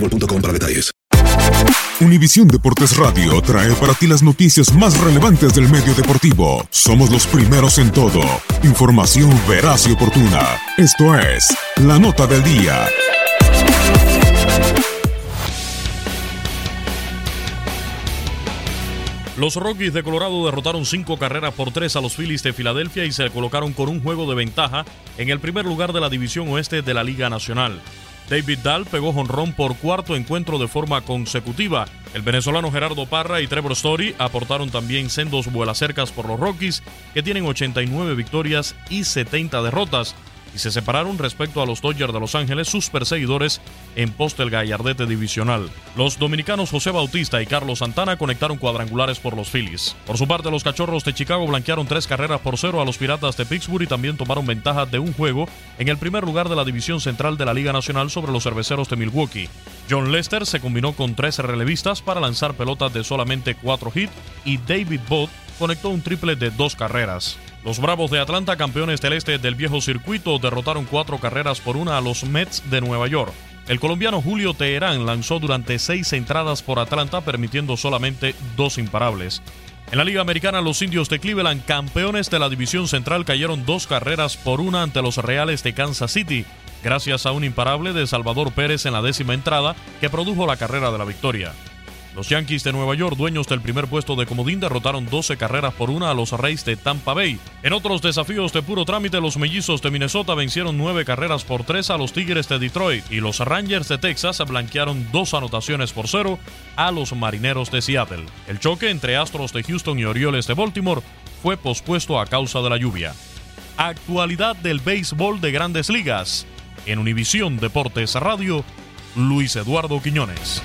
boostmobile.com para detalles. Univisión Deportes Radio trae para ti las noticias más relevantes del medio deportivo. Somos los primeros en todo. Información veraz y oportuna. Esto es La Nota del Día. Los Rockies de Colorado derrotaron cinco carreras por tres a los Phillies de Filadelfia y se colocaron con un juego de ventaja en el primer lugar de la división oeste de la Liga Nacional. David Dahl pegó jonrón por cuarto encuentro de forma consecutiva. El venezolano Gerardo Parra y Trevor Story aportaron también sendos vuelacercas por los Rockies, que tienen 89 victorias y 70 derrotas, y se separaron respecto a los Dodgers de Los Ángeles, sus perseguidores, en pos del gallardete divisional. Los dominicanos José Bautista y Carlos Santana conectaron cuadrangulares por los Phillies. Por su parte, los Cachorros de Chicago blanquearon tres carreras por cero a los Piratas de Pittsburgh y también tomaron ventaja de un juego en el primer lugar de la división central de la Liga Nacional sobre los Cerveceros de Milwaukee. John Lester se combinó con tres relevistas para lanzar pelotas de solamente cuatro hits y David Bott conectó un triple de dos carreras. Los Bravos de Atlanta, campeones del este del viejo circuito, derrotaron cuatro carreras por una a los Mets de Nueva York. El colombiano Julio Teherán lanzó durante seis entradas por Atlanta, permitiendo solamente dos imparables. En la Liga Americana, los indios de Cleveland, campeones de la División Central, cayeron dos carreras por una ante los Reales de Kansas City, gracias a un imparable de Salvador Pérez en la décima entrada que produjo la carrera de la victoria. Los Yankees de Nueva York, dueños del primer puesto de comodín, derrotaron 12 carreras por una a los Reyes de Tampa Bay. En otros desafíos de puro trámite, los mellizos de Minnesota vencieron 9 carreras por 3 a los Tigres de Detroit y los Rangers de Texas blanquearon dos anotaciones por cero a los Marineros de Seattle. El choque entre Astros de Houston y Orioles de Baltimore fue pospuesto a causa de la lluvia. Actualidad del béisbol de grandes ligas. En Univisión Deportes Radio, Luis Eduardo Quiñones.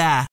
there.